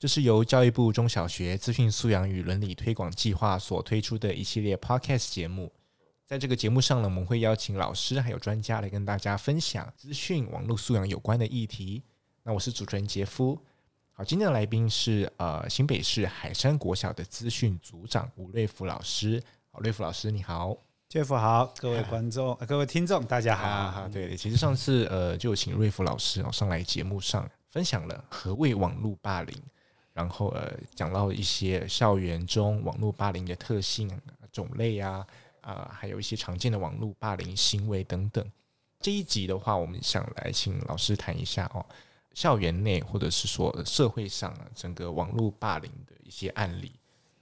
这是由教育部中小学资讯素养与伦理推广计划所推出的一系列 Podcast 节目。在这个节目上呢，我们会邀请老师还有专家来跟大家分享资讯网络素养有关的议题。那我是主持人杰夫。好，今天的来宾是呃新北市海山国小的资讯组长吴瑞福老师。好，瑞福老师你好，杰夫好，各位观众、啊、各位听众大家好。啊、好，对，其实上次呃就请瑞福老师哦上来节目上分享了何谓网络霸凌。然后呃，讲到一些校园中网络霸凌的特性、种类啊，啊、还有一些常见的网络霸凌行为等等。这一集的话，我们想来请老师谈一下哦，校园内或者是说社会上整个网络霸凌的一些案例。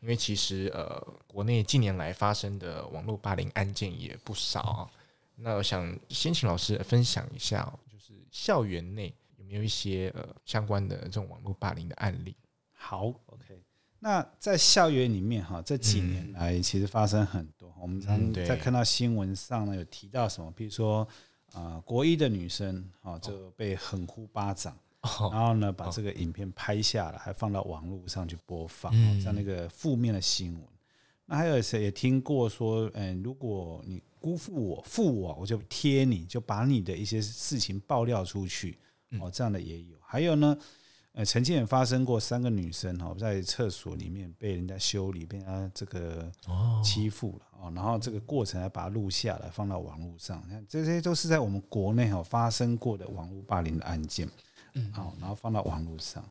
因为其实呃，国内近年来发生的网络霸凌案件也不少啊。那我想先请老师分享一下，就是校园内有没有一些呃相关的这种网络霸凌的案例？好，OK。那在校园里面哈，这几年来其实发生很多。嗯、我们常在看到新闻上呢，有提到什么，比如说啊、呃，国一的女生哈就被狠呼巴掌，哦、然后呢把这个影片拍下来，还放到网络上去播放，嗯、像那个负面的新闻。那还有谁也听过说，嗯，如果你辜负我、负我，我就贴你，就把你的一些事情爆料出去，哦，这样的也有。还有呢。呃，曾经也发生过三个女生哈，在厕所里面被人家修理，被人家这个欺负了哦，然后这个过程还把它录下来放到网络上，看这些都是在我们国内哈发生过的网络霸凌的案件，嗯，好，然后放到网络上。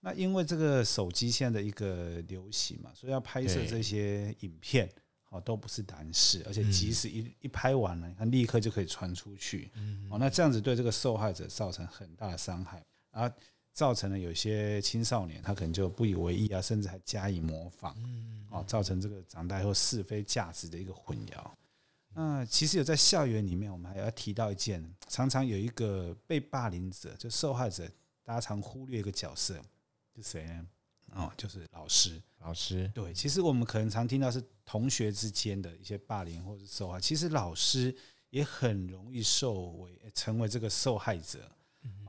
那因为这个手机现在的一个流行嘛，所以要拍摄这些影片，哦，都不是难事，而且即使一一拍完了，你看立刻就可以传出去，哦，那这样子对这个受害者造成很大的伤害。啊。造成了有些青少年，他可能就不以为意啊，甚至还加以模仿，哦，造成这个长大以后是非价值的一个混淆。那其实有在校园里面，我们还要提到一件，常常有一个被霸凌者，就受害者，大家常忽略一个角色，是谁呢？哦，就是老师。老师，对，其实我们可能常听到是同学之间的一些霸凌或者受害，其实老师也很容易受为成为这个受害者。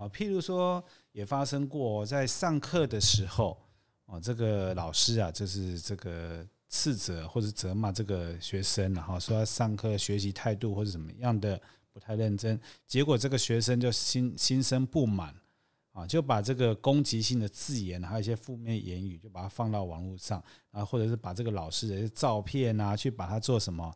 譬如说，也发生过在上课的时候，哦，这个老师啊，就是这个斥责或者责骂这个学生，然后说他上课学习态度或者怎么样的不太认真，结果这个学生就心心生不满，啊，就把这个攻击性的字眼，还有一些负面言语，就把它放到网络上，啊，或者是把这个老师的照片啊，去把它做什么？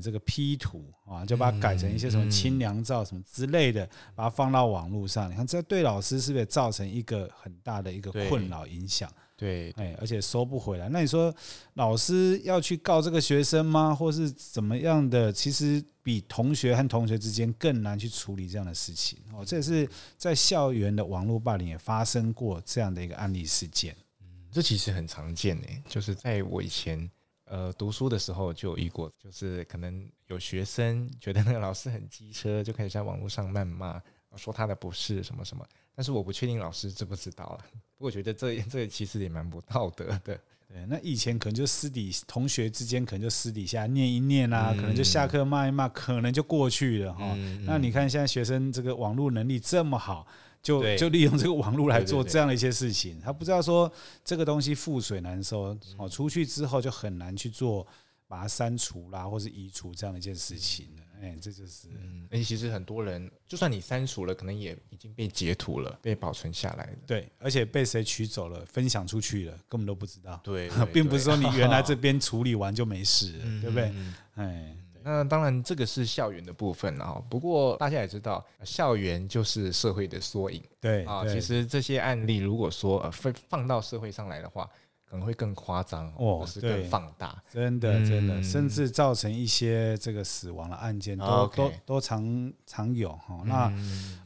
这个 P 图啊，就把它改成一些什么清凉照什么之类的，把它放到网络上。你看，这对老师是不是造成一个很大的一个困扰影响？对，哎，而且收不回来。那你说，老师要去告这个学生吗？或是怎么样的？其实比同学和同学之间更难去处理这样的事情。哦，这也是在校园的网络霸凌也发生过这样的一个案例事件。嗯，这其实很常见诶，就是在我以前。呃，读书的时候就有遇过，就是可能有学生觉得那个老师很机车，就开始在网络上谩骂，说他的不是什么什么。但是我不确定老师知不知道了。不过我觉得这这其实也蛮不道德的。对，那以前可能就私底同学之间，可能就私底下念一念啊，嗯、可能就下课骂一骂，可能就过去了哈。嗯、那你看现在学生这个网络能力这么好。就就利用这个网络来做这样的一些事情，他不知道说这个东西覆水难收，哦，出去之后就很难去做把它删除啦，或是移除这样的一件事情了。哎，这就是，嗯，而且其实很多人，就算你删除了，可能也已经被截图了，被保存下来了。对，而且被谁取走了，分享出去了，根本都不知道。对，并不是说你原来这边处理完就没事，对不对？哎。那当然，这个是校园的部分了啊。不过大家也知道，校园就是社会的缩影。对啊，其实这些案例如果说呃放放到社会上来的话，可能会更夸张哦，或是更放大，真的真的，甚至造成一些这个死亡的案件都都都常常有哈。那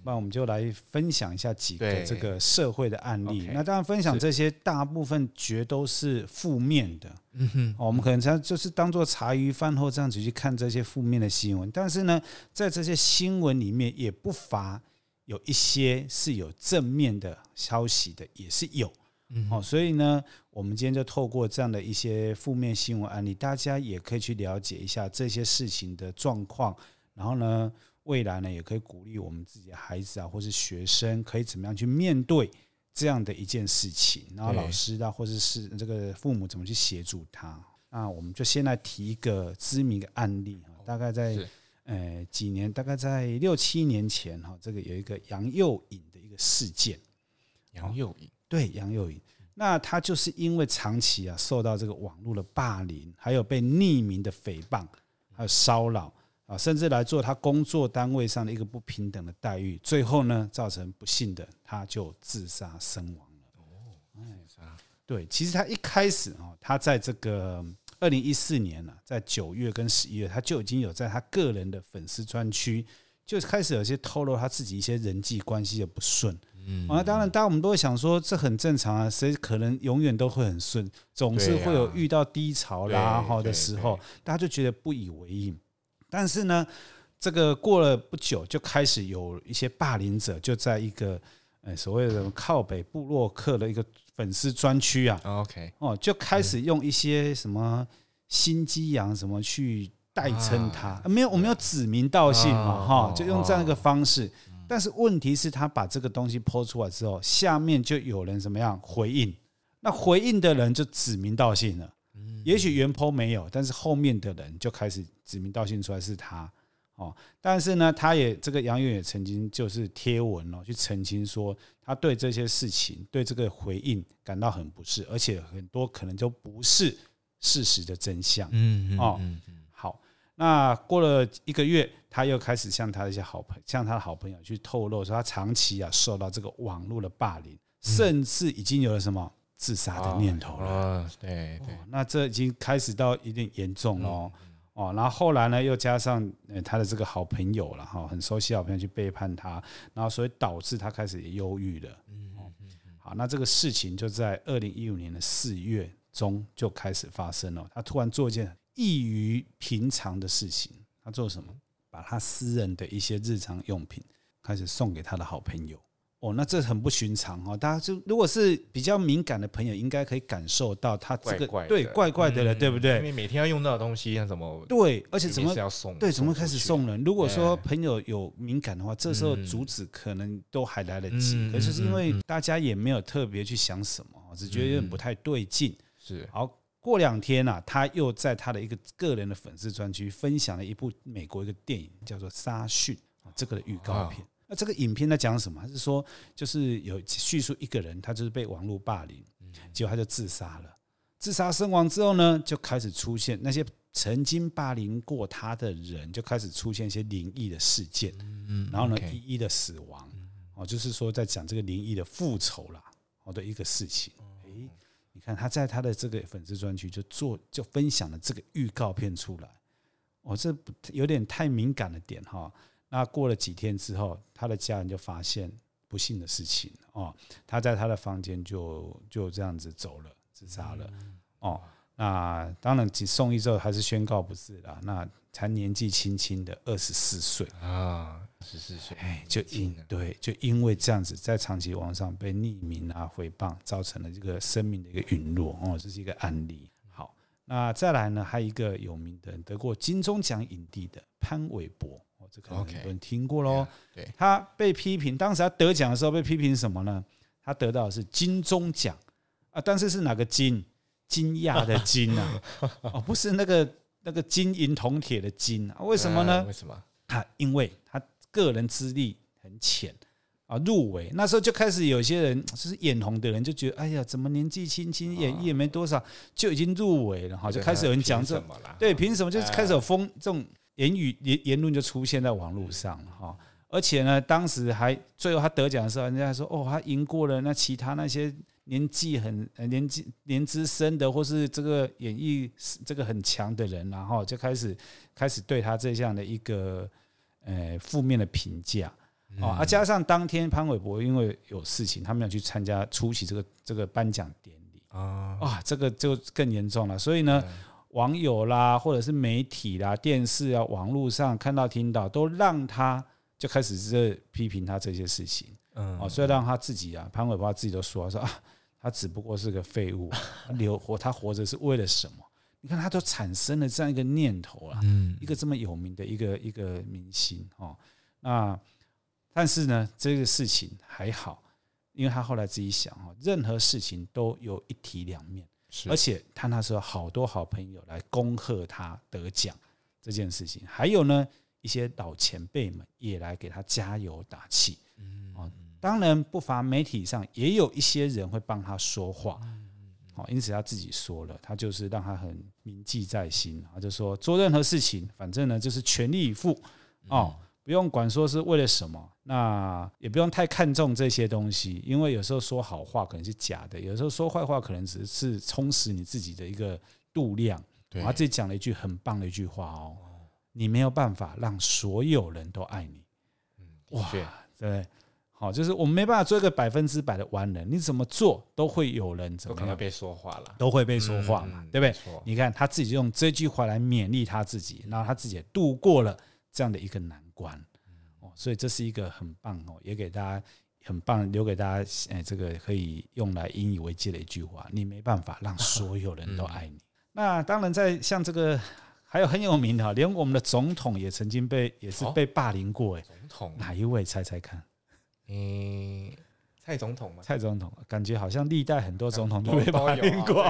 那我们就来分享一下几个这个社会的案例。那当然分享这些大部分绝都是负面的，嗯哼，我们可能才就是当做茶余饭后这样子去看这些负面的新闻。但是呢，在这些新闻里面也不乏有一些是有正面的消息的，也是有。嗯，好，所以呢，我们今天就透过这样的一些负面新闻案例，大家也可以去了解一下这些事情的状况，然后呢，未来呢，也可以鼓励我们自己的孩子啊，或是学生，可以怎么样去面对这样的一件事情，然后老师啊，或者是这个父母怎么去协助他。那我们就先来提一个知名的案例啊，大概在呃几年，大概在六七年前哈，这个有一个杨佑颖的一个事件，杨佑颖。对杨佑颖，那他就是因为长期啊受到这个网络的霸凌，还有被匿名的诽谤，还有骚扰啊，甚至来做他工作单位上的一个不平等的待遇，最后呢造成不幸的他就自杀身亡了。哦，自杀对，其实他一开始啊，他在这个二零一四年呢，在九月跟十一月，他就已经有在他个人的粉丝专区就开始有些透露他自己一些人际关系的不顺。嗯，啊，当然，当然，我们都会想说，这很正常啊，谁可能永远都会很顺，总是会有遇到低潮啦哈的时候，大家就觉得不以为意。但是呢，这个过了不久，就开始有一些霸凌者，就在一个呃所谓的靠北部落客的一个粉丝专区啊，OK，哦，就开始用一些什么心机羊什么去代称他，没有，我没有指名道姓嘛，哈，就用这样一个方式。但是问题是，他把这个东西抛出来之后，下面就有人怎么样回应？那回应的人就指名道姓了。也许原 po 没有，但是后面的人就开始指名道姓出来是他哦。但是呢，他也这个杨勇也曾经就是贴文哦，去澄清说，他对这些事情对这个回应感到很不适，而且很多可能就不是事实的真相。嗯哦，好。那过了一个月，他又开始向他的一些好朋，向他的好朋友去透露说，他长期啊受到这个网络的霸凌，甚至已经有了什么自杀的念头了。对对，那这已经开始到有点严重了哦。然后后来呢，又加上他的这个好朋友了哈，很熟悉好朋友去背叛他，然后所以导致他开始忧郁了。嗯嗯好，那这个事情就在二零一五年的四月中就开始发生了。他突然做一件。异于平常的事情，他做什么？把他私人的一些日常用品开始送给他的好朋友。哦，那这很不寻常哦。大家就如果是比较敏感的朋友，应该可以感受到他这个对怪怪的了，对不对？因为每天要用到的东西，那怎么对？而且怎么要送？对，怎么开始送人？如果说朋友有敏感的话，这时候阻止可能都还来得及。可是是因为大家也没有特别去想什么，只觉得有点不太对劲。是好。过两天呐，他又在他的一个个人的粉丝专区分享了一部美国一个电影，叫做《杀讯》啊，这个的预告片。那这个影片在讲什么？还是说就是有叙述一个人，他就是被网络霸凌，结果他就自杀了。自杀身亡之后呢，就开始出现那些曾经霸凌过他的人，就开始出现一些灵异的事件，然后呢，一一的死亡。哦，就是说在讲这个灵异的复仇啦，好的一个事情。你看他在他的这个粉丝专区就做就分享了这个预告片出来，哦，这有点太敏感了点哈。那过了几天之后，他的家人就发现不幸的事情哦，他在他的房间就就这样子走了，自杀了哦。那当然，几送医之后还是宣告不治了。那才年纪轻轻的二十四岁啊。十四岁，哎，就因对，就因为这样子，在长期网上被匿名啊诽谤，造成了这个生命的一个陨落哦，这是一个案例。好，那再来呢，还有一个有名的得过金钟奖影帝的潘玮柏哦，这可能很多人听过喽。对，他被批评，当时他得奖的时候被批评什么呢？他得到的是金钟奖啊，但是是哪个金？惊讶的惊啊，哦，不是那个那个金银铜铁的金啊？为什么呢？为什么？他因为他。个人资历很浅啊，入围。那时候就开始有些人 就是眼红的人就觉得，哎呀，怎么年纪轻轻，演艺也没多少，就已经入围了哈，就开始有人讲这，对，凭什么？就开始有风这种言语言言论就出现在网络上哈，而且呢，当时还最后他得奖的时候，人家还说，哦，他赢过了那其他那些年纪很呃年纪年资深的，或是这个演艺这个很强的人，然后就开始开始对他这样的一个呃负面的评价。哦，啊，加上当天潘玮柏因为有事情，他没有去参加出席这个这个颁奖典礼啊，啊，这个就更严重了。所以呢，网友啦，或者是媒体啦、电视啊、网络上看到听到，都让他就开始在批评他这些事情。嗯，哦，所以让他自己啊，潘玮柏自己都说说啊，他只不过是个废物，留活他活着是为了什么？你看他都产生了这样一个念头啊，嗯，一个这么有名的一个一个明星哦，那。但是呢，这个事情还好，因为他后来自己想哦，任何事情都有一体两面，而且他那时候好多好朋友来恭贺他得奖这件事情，还有呢，一些老前辈们也来给他加油打气，嗯，当然不乏媒体上也有一些人会帮他说话，因此他自己说了，他就是让他很铭记在心，他就说做任何事情，反正呢就是全力以赴哦。不用管说是为了什么，那也不用太看重这些东西，因为有时候说好话可能是假的，有时候说坏话可能只是充实你自己的一个度量。对，他自己讲了一句很棒的一句话哦，你没有办法让所有人都爱你。哇，对，好，就是我们没办法做一个百分之百的完人，你怎么做都会有人怎么样，被说话了，都会被说话嘛，对不对？你看他自己用这句话来勉励他自己，然后他自己也度过了这样的一个难关哦，所以这是一个很棒哦，也给大家很棒，留给大家哎，这个可以用来引以为戒的一句话：你没办法让所有人都爱你。那当然，在像这个还有很有名的哈，连我们的总统也曾经被也是被霸凌过哎，总统哪一位？猜猜看？嗯。蔡总统嘛，蔡总统感觉好像历代很多总统都被霸凌过，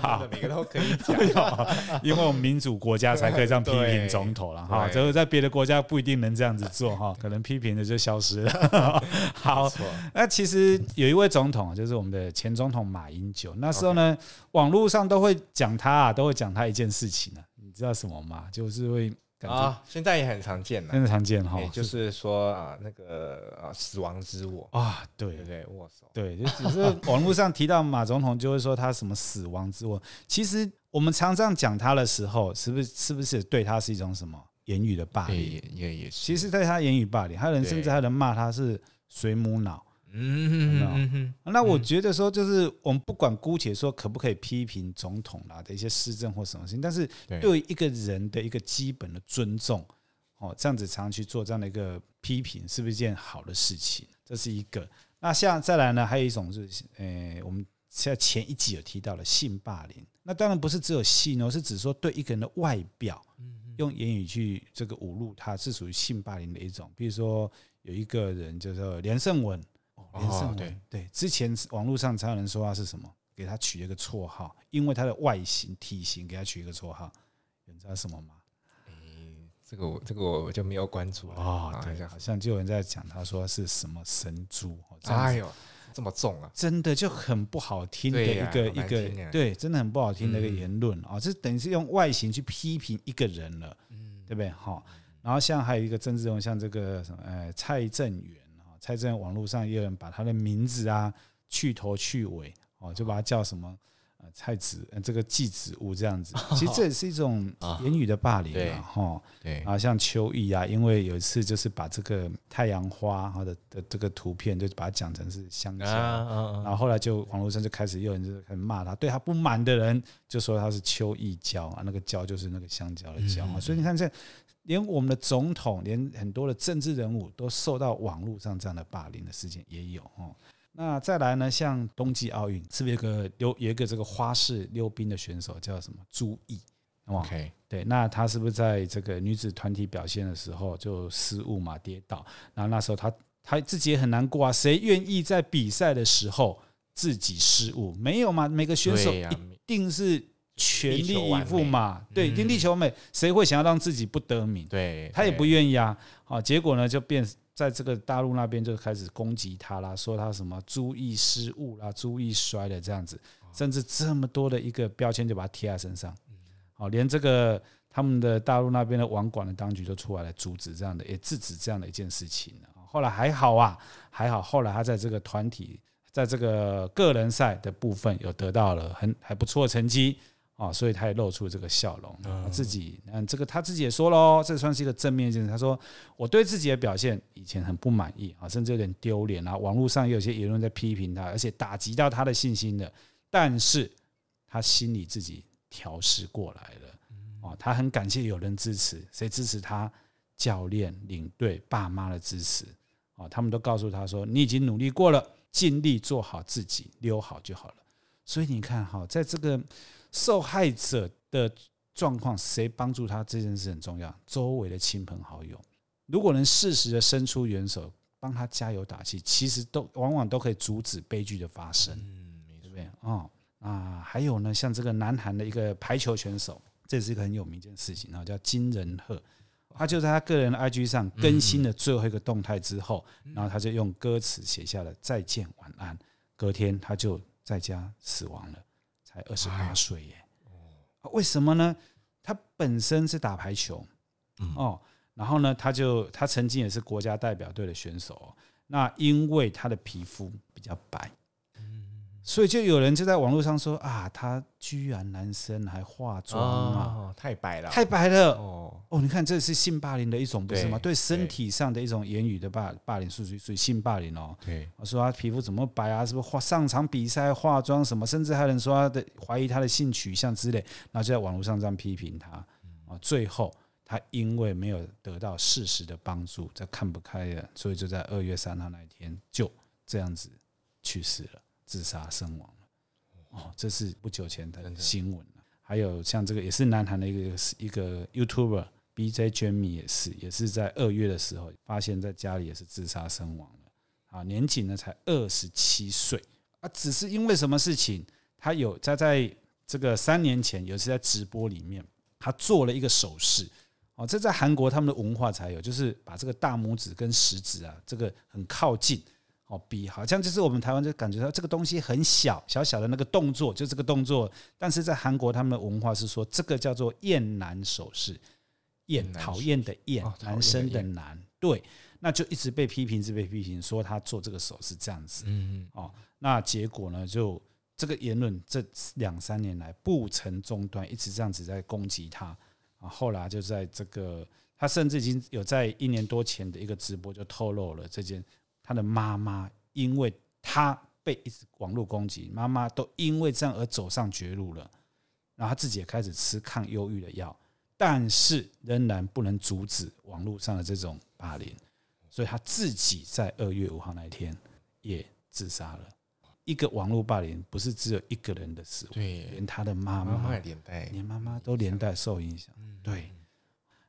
好，每个都可以讲，因为我们民主国家才可以这样批评总统了哈，只有在别的国家不一定能这样子做哈，可能批评的就消失了。好，那其实有一位总统，就是我们的前总统马英九，那时候呢，网络上都会讲他啊，都会讲他一件事情呢，你知道什么吗？就是会。啊，现在也很常见了，很常见哈。就是说啊，那个啊，死亡之握啊，对对对，握手，对，就只是网络上提到马总统，就会说他什么死亡之握。其实我们常常讲他的时候，是不是是不是对他是一种什么言语的霸凌？也也也是。其实在他言语霸凌，还有人甚至还有人骂他是水母脑。嗯，那我觉得说，就是我们不管姑且说可不可以批评总统啦的一些施政或什么事情，但是对于一个人的一个基本的尊重，哦，这样子常常去做这样的一个批评，是不是一件好的事情？这是一个。那像再来呢，还有一种就是，呃，我们现在前一集有提到了性霸凌，那当然不是只有性哦，是指说对一个人的外表，用言语去这个侮辱他，是属于性霸凌的一种。比如说有一个人叫做连胜文。连胜文，对对，之前网络上才有人说他是什么，给他取了一个绰号，因为他的外形体型给他取一个绰号，你知道什么吗？诶，这个我这个我就没有关注了。哦，对，好像就有人在讲，他说是什么神猪，哎呦，这么重啊，真的就很不好听的一个一个，对，真的很不好听的一个言论啊，这等于是用外形去批评一个人了，嗯，对不对？好，然后像还有一个政治人物，像这个什么，呃，蔡正元。在这网络上也有人把他的名字啊去头去尾哦，就把他叫什么呃蔡子呃这个季子物这样子，其实这也是一种言语的霸凌啊哈。对啊，像秋意啊，因为有一次就是把这个太阳花哈的的这个图片，就把它讲成是香蕉，然后后来就网络上就开始有人就开始骂他，对他不满的人就说他是秋意蕉啊，那个蕉就是那个香蕉的蕉啊，所以你看这。连我们的总统，连很多的政治人物都受到网络上这样的霸凌的事件也有哦。那再来呢，像冬季奥运，是不是有个溜有一个这个花式溜冰的选手叫什么朱毅？OK，对，那他是不是在这个女子团体表现的时候就失误嘛，跌倒？然后那时候他他自己也很难过啊。谁愿意在比赛的时候自己失误？没有嘛？每个选手一定是。全力以赴嘛，对，天地求美，谁会想要让自己不得名？对，他也不愿意啊。好，结果呢，就变在这个大陆那边就开始攻击他啦，说他什么注意失误啦，注意摔了这样子，甚至这么多的一个标签就把他贴在身上。好，连这个他们的大陆那边的网管的当局都出来了阻止这样的，也制止这样的一件事情。后来还好啊，还好，后来他在这个团体。在这个个人赛的部分有得到了很还不错的成绩啊，所以他也露出这个笑容。他自己嗯，这个他自己也说喽，这算是一个正面精神。他说我对自己的表现以前很不满意啊，甚至有点丢脸啊，网络上也有些言论在批评他，而且打击到他的信心的。但是他心里自己调试过来了啊，他很感谢有人支持，谁支持他？教练、领队、爸妈的支持啊，他们都告诉他说：“你已经努力过了，尽力做好自己，溜好就好了。”所以你看哈，在这个受害者的状况，谁帮助他这件事很重要。周围的亲朋好友，如果能适时的伸出援手，帮他加油打气，其实都往往都可以阻止悲剧的发生。嗯，对不对？哦啊，还有呢，像这个南韩的一个排球选手，这是一个很有名的事情啊，叫金仁赫。他就在他个人的 IG 上更新了最后一个动态之后，然后他就用歌词写下了再见晚安。隔天他就在家死亡了，才二十八岁耶。为什么呢？他本身是打排球，哦，然后呢，他就他曾经也是国家代表队的选手。那因为他的皮肤比较白。所以就有人就在网络上说啊，他居然男生还化妆啊，太白了，太白了哦哦！你看这是性霸凌的一种，不是吗？对身体上的一种言语的霸霸凌，属于属于性霸凌哦。对，我说他皮肤怎么白啊？是不是化上场比赛化妆什么？甚至还有人说他的怀疑他的性取向之类，然后就在网络上这样批评他啊。最后他因为没有得到事实的帮助，这看不开了，所以就在二月三号那一天就这样子去世了。自杀身亡了，哦，这是不久前的新闻。还有像这个也是南韩的一个一个 YouTuber BJ Jamie 也是，也是在二月的时候发现，在家里也是自杀身亡了。啊，年仅呢才二十七岁啊，只是因为什么事情？他有他在这个三年前有一次在直播里面，他做了一个手势。哦，这在韩国他们的文化才有，就是把这个大拇指跟食指啊，这个很靠近。哦，比好像就是我们台湾就感觉到这个东西很小小小的那个动作，就这个动作。但是在韩国，他们的文化是说这个叫做厌男手势，厌讨厌的厌，男生的男，对，那就一直被批评，一直被批评，说他做这个手势这样子。嗯嗯。哦，那结果呢，就这个言论这两三年来不曾中断，一直这样子在攻击他。啊，后来就在这个，他甚至已经有在一年多前的一个直播就透露了这件。他的妈妈，因为他被一直网络攻击，妈妈都因为这样而走上绝路了。然后他自己也开始吃抗忧郁的药，但是仍然不能阻止网络上的这种霸凌，所以他自己在二月五号那一天也自杀了。一个网络霸凌不是只有一个人的死亡，对，连他的妈妈连带，连妈妈都连带受影响。对，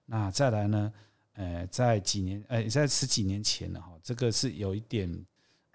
那再来呢？呃，在几年，呃，在十几年前了哈，这个是有一点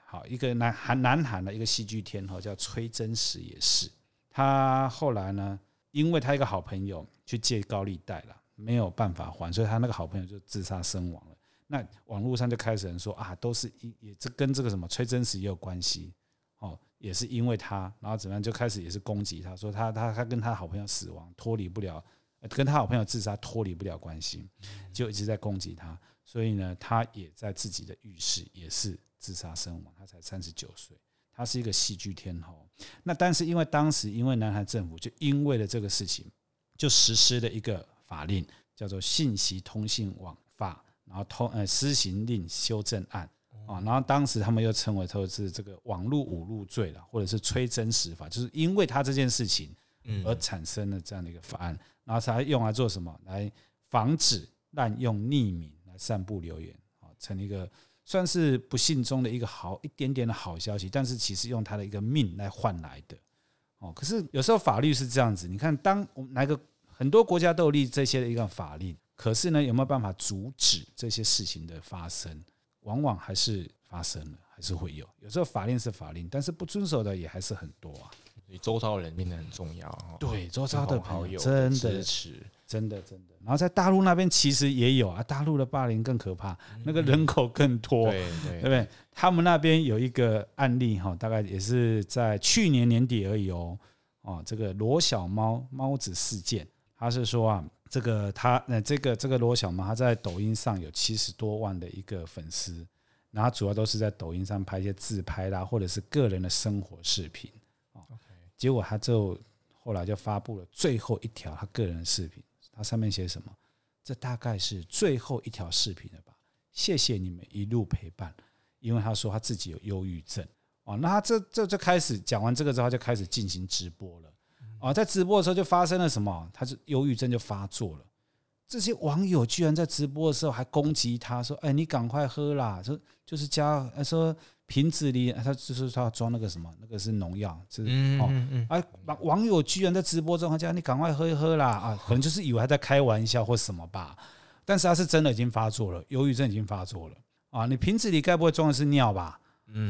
好，一个南韩南韩的一个戏剧天后叫崔真实也是，他后来呢，因为他一个好朋友去借高利贷了，没有办法还，所以他那个好朋友就自杀身亡了。那网络上就开始人说啊，都是一也这跟这个什么崔真实也有关系哦，也是因为他，然后怎么样就开始也是攻击他，说他他他跟他好朋友死亡脱离不了。跟他好朋友自杀脱离不了关系，就一直在攻击他，所以呢，他也在自己的浴室也是自杀身亡。他才三十九岁，他是一个戏剧天后。那但是因为当时因为南韩政府就因为了这个事情，就实施了一个法令，叫做《信息通信网法》，然后通呃施行令修正案啊，然后当时他们又称为说是这个网络侮辱罪了，或者是催真实法，就是因为他这件事情而产生了这样的一个法案。然后才用来做什么？来防止滥用匿名来散布留言啊，成一个算是不幸中的一个好一点点的好消息。但是其实用他的一个命来换来的哦。可是有时候法律是这样子，你看，当我们来个很多国家都立这些的一个法令，可是呢，有没有办法阻止这些事情的发生？往往还是发生了，还是会有。有时候法令是法令，但是不遵守的也还是很多啊。周遭的人变得很重要，对，周遭的朋友真的支持，真的真的。然后在大陆那边其实也有啊，大陆的霸凌更可怕，那个人口更多，对对，对不对？他们那边有一个案例哈，大概也是在去年年底而已哦，哦，这个罗小猫猫子事件，他是说啊，这个他呃，这个这个罗小猫他在抖音上有七十多万的一个粉丝，然后主要都是在抖音上拍一些自拍啦，或者是个人的生活视频。结果他就后来就发布了最后一条他个人的视频，他上面写什么？这大概是最后一条视频了吧？谢谢你们一路陪伴，因为他说他自己有忧郁症哦。那他这这就开始讲完这个之后，就开始进行直播了啊。在直播的时候就发生了什么？他是忧郁症就发作了。这些网友居然在直播的时候还攻击他说：“哎，你赶快喝啦！”说就是加说。瓶子里，他就是他装那个什么，那个是农药，就是哦，哎，网友居然在直播中他叫你赶快喝一喝啦啊，可能就是以为他在开玩笑或什么吧，但是他是真的已经发作了，忧郁症已经发作了啊！你瓶子里该不会装的是尿吧？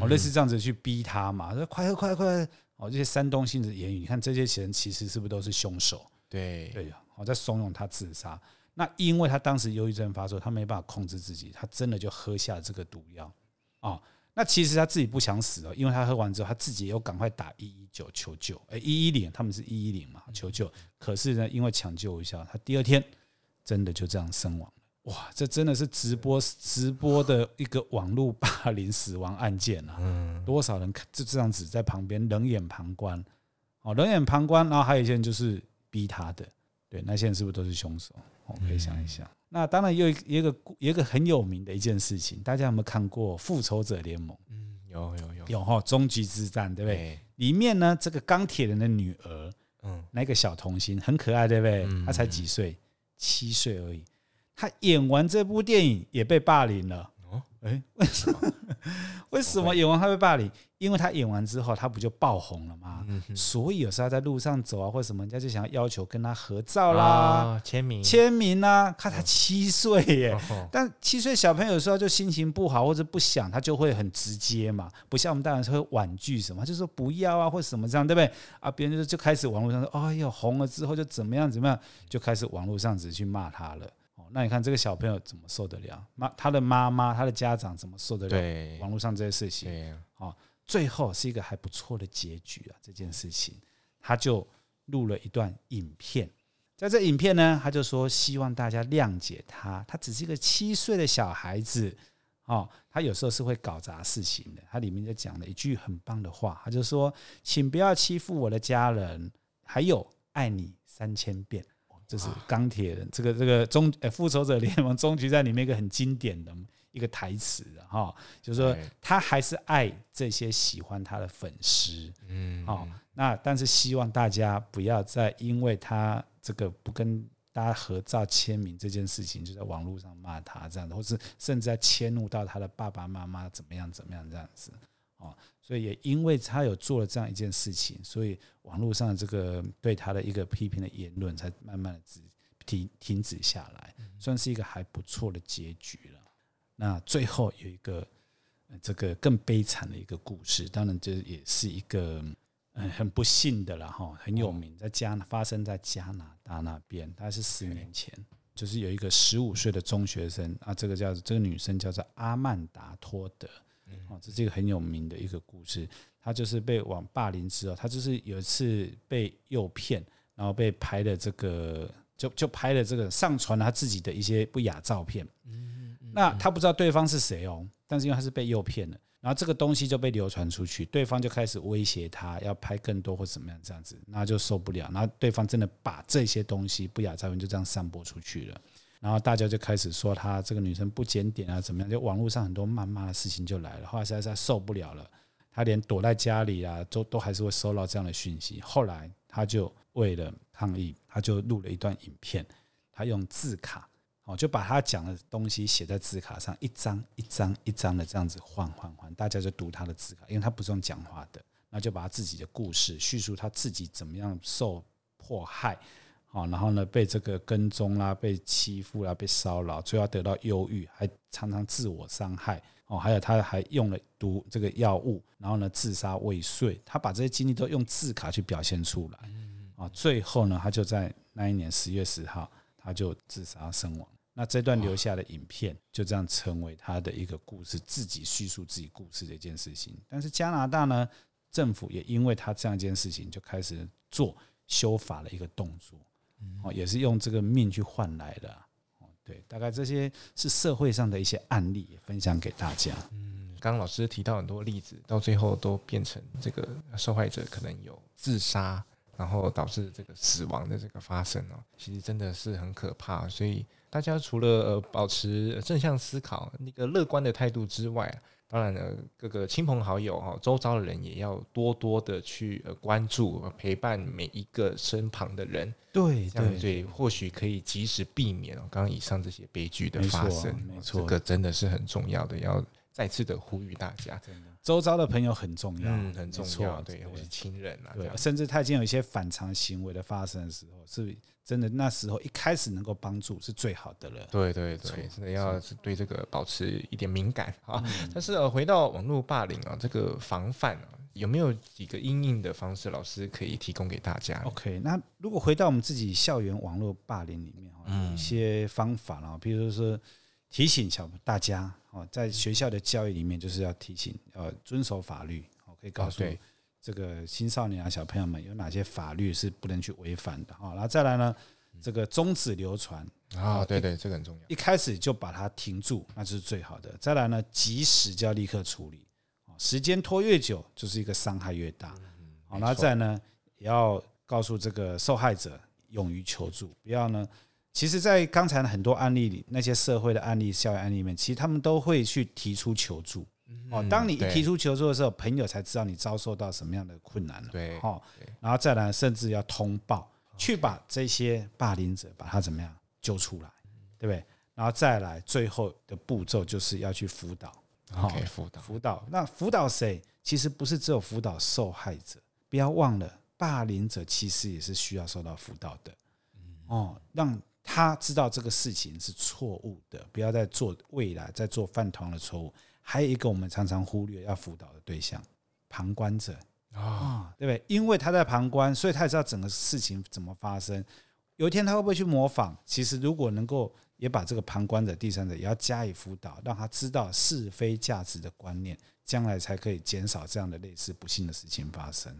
哦，类似这样子去逼他嘛，说快喝快快！哦，这些煽动性的言语，你看这些人其实是不是都是凶手？对对呀，我在怂恿他自杀。那因为他当时忧郁症发作，他没办法控制自己，他真的就喝下这个毒药啊。那其实他自己不想死哦，因为他喝完之后，他自己又赶快打一一九求救，哎，一一零，他们是一一零嘛，求救。可是呢，因为抢救一下，他第二天真的就这样身亡了。哇，这真的是直播直播的一个网络霸凌死亡案件啊！嗯，多少人就这样子在旁边冷眼旁观，哦，冷眼旁观，然后还有一些人就是逼他的，对，那些人是不是都是凶手？我可以想一想。那当然有一一个有一个很有名的一件事情，大家有没有看过《复仇者联盟》？嗯，有有有有哈，终极之战对不对？里面呢，这个钢铁人的女儿，嗯，那个小童星很可爱，对不对？她才几岁？七岁而已。她演完这部电影也被霸凌了。哦，哎，为什么？为什么演完他被霸凌？因为他演完之后，他不就爆红了吗？嗯、所以有时候他在路上走啊，或者什么，人家就想要要求跟他合照啦、签、哦、名、签名啊。看他七岁耶，哦、但七岁小朋友有时候就心情不好或者不想，他就会很直接嘛，不像我们大人会婉拒什么，就说不要啊，或者什么这样，对不对？啊，别人就就开始网络上说，哎呦，红了之后就怎么样怎么样，就开始网络上直接去骂他了。哦，那你看这个小朋友怎么受得了？妈，他的妈妈，他的家长怎么受得了？对，网络上这些事情，对，哦。最后是一个还不错的结局啊！这件事情，他就录了一段影片，在这影片呢，他就说希望大家谅解他，他只是一个七岁的小孩子哦，他有时候是会搞砸事情的。他里面就讲了一句很棒的话，他就说：“请不要欺负我的家人，还有爱你三千遍。”这是钢铁人这个这个终呃复仇者联盟 终局在里面一个很经典的。一个台词哈，就是说他还是爱这些喜欢他的粉丝，嗯，好，那但是希望大家不要再因为他这个不跟大家合照签名这件事情，就在网络上骂他这样的，或是甚至在迁怒到他的爸爸妈妈怎么样怎么样这样子，哦，所以也因为他有做了这样一件事情，所以网络上这个对他的一个批评的言论才慢慢的止停停止下来，算是一个还不错的结局了。那最后有一个这个更悲惨的一个故事，当然这也是一个嗯很不幸的了哈，很有名，在加发生在加拿大那边，大概是十年前，就是有一个十五岁的中学生啊，这个叫这个女生叫做阿曼达托德，哦，这是一个很有名的一个故事，他就是被网霸凌之后，他就是有一次被诱骗，然后被拍了这个就就拍了这个上传了他自己的一些不雅照片。那他不知道对方是谁哦，但是因为他是被诱骗的，然后这个东西就被流传出去，对方就开始威胁他要拍更多或怎么样这样子，那就受不了，然后对方真的把这些东西不雅照片就这样散播出去了，然后大家就开始说他这个女生不检点啊怎么样，就网络上很多谩骂的事情就来了，后来实在是受不了了，他连躲在家里啊都都还是会收到这样的讯息，后来他就为了抗议，他就录了一段影片，他用字卡。哦，就把他讲的东西写在字卡上，一张一张一张的这样子换换换，大家就读他的字卡，因为他不是用讲话的，那就把他自己的故事叙述他自己怎么样受迫害，哦，然后呢被这个跟踪啦，被欺负啦，被骚扰，最后得到忧郁，还常常自我伤害，哦，还有他还用了毒这个药物，然后呢自杀未遂，他把这些经历都用字卡去表现出来，啊，最后呢他就在那一年十月十号，他就自杀身亡。那这段留下的影片就这样成为他的一个故事，自己叙述自己故事的一件事情。但是加拿大呢，政府也因为他这样一件事情，就开始做修法的一个动作，哦，也是用这个命去换来的。对，大概这些是社会上的一些案例，分享给大家。嗯，刚刚老师提到很多例子，到最后都变成这个受害者可能有自杀，然后导致这个死亡的这个发生哦，其实真的是很可怕。所以大家除了保持正向思考、那个乐观的态度之外，当然了，各个亲朋好友哈，周遭的人也要多多的去呃关注、陪伴每一个身旁的人。对，这样对，或许可以及时避免刚刚以上这些悲剧的发生。没错，这个真的是很重要的，要再次的呼吁大家。真的，周遭的朋友很重要，嗯，很重要。对，或是亲人啊，对，甚至他已经有一些反常行为的发生的时候，是。真的，那时候一开始能够帮助是最好的了。对对对，真的要对这个保持一点敏感啊。但是呃，回到网络霸凌啊，这个防范啊，有没有几个应应的方式，老师可以提供给大家？OK，那如果回到我们自己校园网络霸凌里面哈，有一些方法啊，比如说提醒小大家哦，在学校的教育里面就是要提醒呃遵守法律，我可以告诉。这个青少年啊，小朋友们有哪些法律是不能去违反的啊？然后再来呢，这个终止流传啊，对对，这个很重要。一开始就把它停住，那就是最好的。再来呢，及时就要立刻处理，时间拖越久，就是一个伤害越大。好，那再呢，也要告诉这个受害者勇于求助，不要呢。其实，在刚才很多案例里，那些社会的案例、校园案例里面，其实他们都会去提出求助。哦，当你一提出求助的时候，朋友才知道你遭受到什么样的困难了。对，好，然后再来，甚至要通报，去把这些霸凌者把他怎么样揪出来，对不对？然后再来，最后的步骤就是要去辅导。OK，辅导，辅导。那辅导谁？其实不是只有辅导受害者，不要忘了，霸凌者其实也是需要受到辅导的。哦，让他知道这个事情是错误的，不要再做未来再做犯同样的错误。还有一个我们常常忽略要辅导的对象，旁观者啊，对不对？因为他在旁观，所以他也知道整个事情怎么发生。有一天他会不会去模仿？其实如果能够也把这个旁观者、第三者也要加以辅导，让他知道是非价值的观念，将来才可以减少这样的类似不幸的事情发生。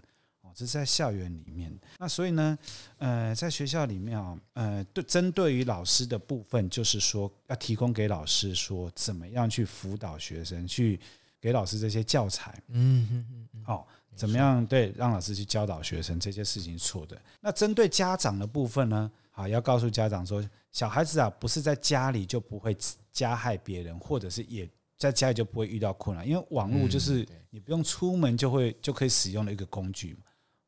这是在校园里面，那所以呢，呃，在学校里面啊，呃，对，针对于老师的部分，就是说要提供给老师说怎么样去辅导学生，去给老师这些教材，嗯嗯嗯，好，怎么样对让老师去教导学生这些事情是错的。那针对家长的部分呢，好，要告诉家长说，小孩子啊，不是在家里就不会加害别人，或者是也在家里就不会遇到困难，因为网络就是你不用出门就会就可以使用的一个工具嘛。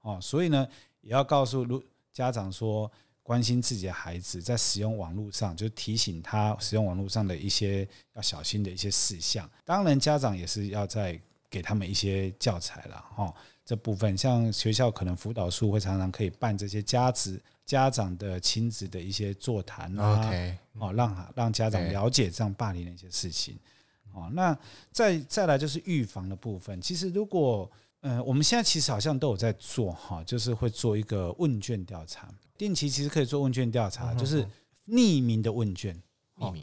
哦，所以呢，也要告诉如家长说，关心自己的孩子在使用网络上，就提醒他使用网络上的一些要小心的一些事项。当然，家长也是要在给他们一些教材了。哈，这部分像学校可能辅导处会常常可以办这些家子家长的亲子的一些座谈啊，哦，让让家长了解这样霸凌的一些事情。哦，那再再来就是预防的部分。其实如果嗯，我们现在其实好像都有在做哈，就是会做一个问卷调查，定期其实可以做问卷调查，就是匿名的问卷，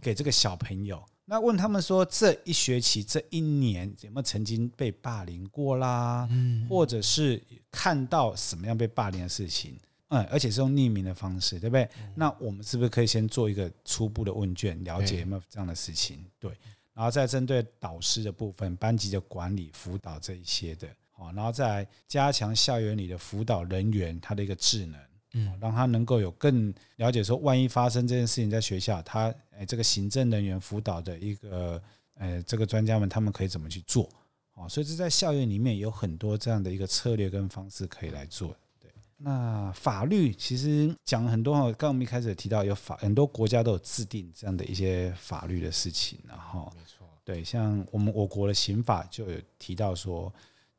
给这个小朋友，那问他们说这一学期这一年有没有曾经被霸凌过啦，或者是看到什么样被霸凌的事情，嗯，而且是用匿名的方式，对不对？那我们是不是可以先做一个初步的问卷，了解有没有这样的事情？对，然后再针对导师的部分、班级的管理、辅导这一些的。好，然后再来加强校园里的辅导人员他的一个智能，嗯，让他能够有更了解说，万一发生这件事情在学校，他诶这个行政人员辅导的一个呃这个专家们他们可以怎么去做？哦，所以这在校园里面有很多这样的一个策略跟方式可以来做。对，那法律其实讲很多哈，刚刚我们一开始提到有法，很多国家都有制定这样的一些法律的事情，然后没错，对，像我们我国的刑法就有提到说。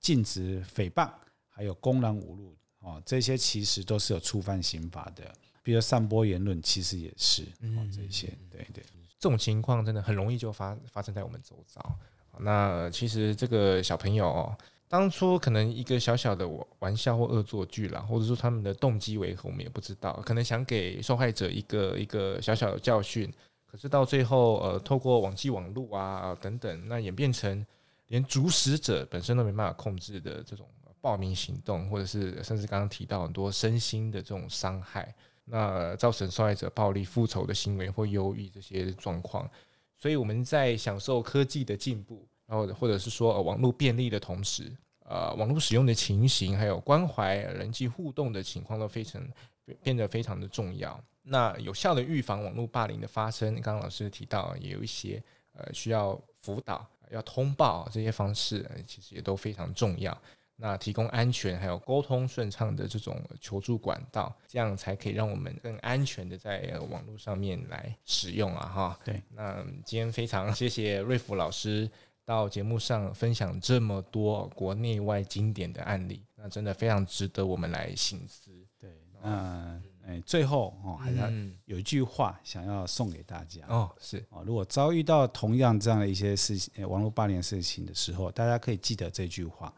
禁止诽谤，还有公然侮辱，哦，这些其实都是有触犯刑法的。比如散播言论，其实也是，哦，这些，对对。这种情况真的很容易就发发生在我们周遭。那其实这个小朋友哦，当初可能一个小小的玩笑或恶作剧啦，或者说他们的动机为何，我们也不知道。可能想给受害者一个一个小小的教训，可是到最后，呃，透过网际网路啊等等，那演变成。连主使者本身都没办法控制的这种暴民行动，或者是甚至刚刚提到很多身心的这种伤害，那造成受害者暴力、复仇的行为或忧郁这些状况。所以我们在享受科技的进步，然后或者是说网络便利的同时，呃，网络使用的情形还有关怀人际互动的情况都非常变得非常的重要。那有效的预防网络霸凌的发生，刚刚老师提到也有一些呃需要辅导、要通报这些方式，其实也都非常重要。那提供安全还有沟通顺畅的这种求助管道，这样才可以让我们更安全的在网络上面来使用啊！哈，对。那今天非常谢谢瑞福老师到节目上分享这么多国内外经典的案例，那真的非常值得我们来醒思。对，嗯，哎，最后哦，还要有一句话想要送给大家哦，是哦，如果遭遇到同样这样的一些事情，网络霸凌的事情的时候，大家可以记得这句话。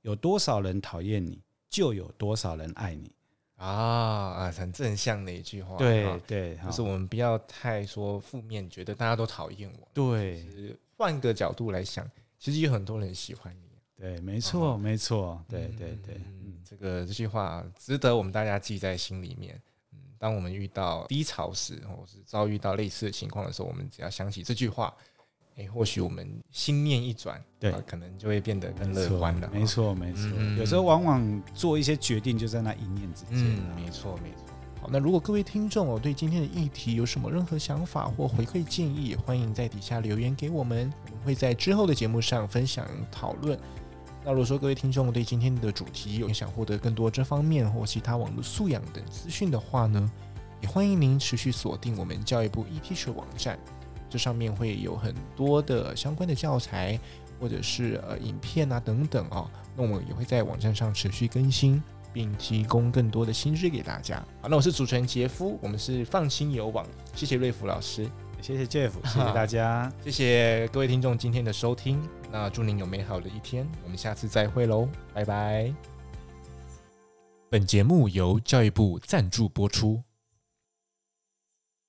有多少人讨厌你，就有多少人爱你啊啊！很正向的一句话。对对，就是我们不要太说负面，觉得大家都讨厌我。对，换个角度来想，其实有很多人喜欢你。对，没错，没错。对对对，嗯，这个这句话值得我们大家记在心里面。嗯，当我们遇到低潮时，或是遭遇到类似的情况的时候，我们只要想起这句话。哎，或许我们心念一转，对、啊，可能就会变得更乐观了。没错，没错。嗯、有时候往往做一些决定，就在那一念之间。嗯，没错，没错。好，那如果各位听众哦，对今天的议题有什么任何想法或回馈建议，欢迎在底下留言给我们，我们会在之后的节目上分享讨论。那如果说各位听众对今天的主题有想获得更多这方面或其他网络素养等资讯的话呢，也欢迎您持续锁定我们教育部 eTeacher 网站。这上面会有很多的相关的教材，或者是呃影片啊等等啊、哦，那我们也会在网站上持续更新，并提供更多的新知给大家。好，那我是主持人杰夫，我们是放心游网，谢谢瑞福老师，谢谢 Jeff，谢谢大家，谢谢各位听众今天的收听，那祝您有美好的一天，我们下次再会喽，拜拜。本节目由教育部赞助播出。